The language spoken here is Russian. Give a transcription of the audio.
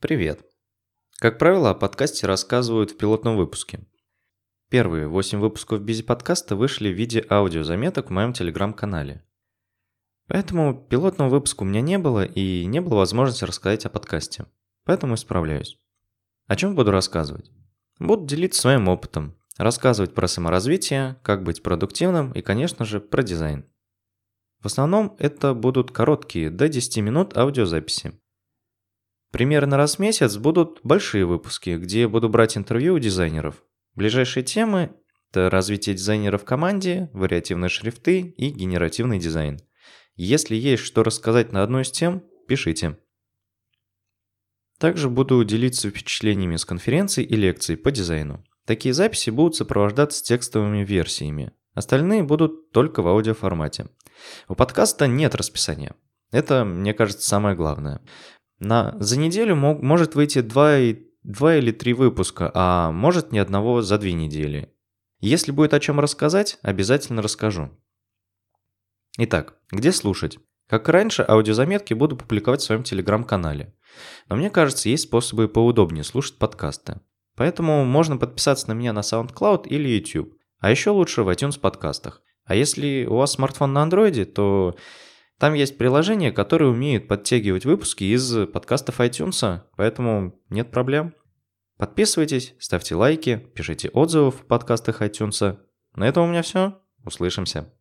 Привет. Как правило, о подкасте рассказывают в пилотном выпуске. Первые 8 выпусков Бизи подкаста вышли в виде аудиозаметок в моем телеграм-канале. Поэтому пилотного выпуска у меня не было и не было возможности рассказать о подкасте. Поэтому исправляюсь. О чем буду рассказывать? Буду делиться своим опытом, рассказывать про саморазвитие, как быть продуктивным и, конечно же, про дизайн. В основном это будут короткие, до 10 минут аудиозаписи. Примерно раз в месяц будут большие выпуски, где я буду брать интервью у дизайнеров. Ближайшие темы – это развитие дизайнера в команде, вариативные шрифты и генеративный дизайн. Если есть что рассказать на одну из тем, пишите. Также буду делиться впечатлениями с конференций и лекций по дизайну. Такие записи будут сопровождаться текстовыми версиями. Остальные будут только в аудиоформате. У подкаста нет расписания. Это, мне кажется, самое главное. На, за неделю мог, может выйти 2, и, 2 или 3 выпуска, а может ни одного за 2 недели. Если будет о чем рассказать, обязательно расскажу. Итак, где слушать? Как и раньше, аудиозаметки буду публиковать в своем телеграм-канале. Но мне кажется, есть способы поудобнее слушать подкасты. Поэтому можно подписаться на меня на SoundCloud или YouTube. А еще лучше в iTunes подкастах. А если у вас смартфон на андроиде, то там есть приложения, которые умеют подтягивать выпуски из подкастов iTunes, поэтому нет проблем. Подписывайтесь, ставьте лайки, пишите отзывы в подкастах iTunes. На этом у меня все. Услышимся.